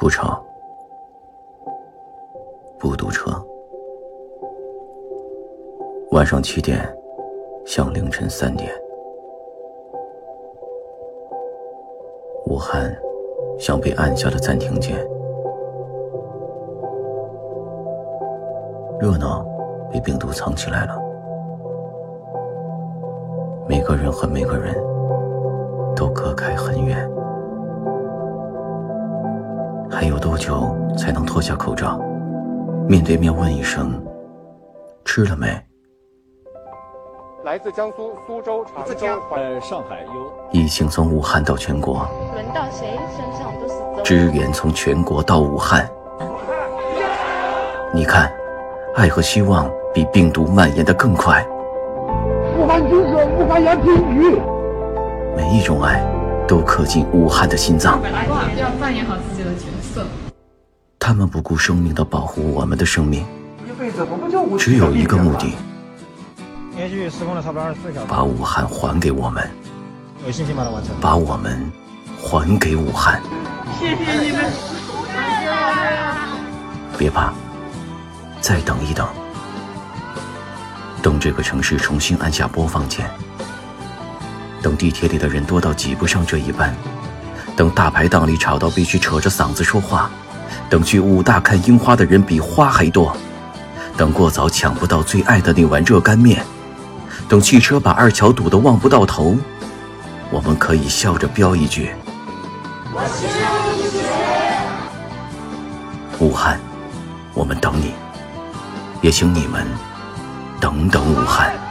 不吵，不堵车。晚上七点，像凌晨三点。武汉像被按下了暂停键，热闹被病毒藏起来了。每个人和每个人都隔开很远。还有多久才能脱下口罩，面对面问一声“吃了没”？来自江苏苏州、常州、呃上海有疫情从武汉到全国，轮到谁身上都是责支援从全国到武汉。你看，爱和希望比病毒蔓延的更快。武汉军是武汉要定居。每一种爱都刻进武汉的心脏。要扮演好自己的角色。他们不顾生命的保护我们的生命，只有一个目的：连续施工了差不多二十四小时，把武汉还给我们，有信心把它完成。把我们还给武汉。谢谢你们。别怕，再等一等，等这个城市重新按下播放键，等地铁里的人多到挤不上这一班，等大排档里吵到必须扯着嗓子说话，等去武大看樱花的人比花还多，等过早抢不到最爱的那碗热干面，等汽车把二桥堵得望不到头，我们可以笑着飙一句：“武汉，我们等你，也请你们等等武汉。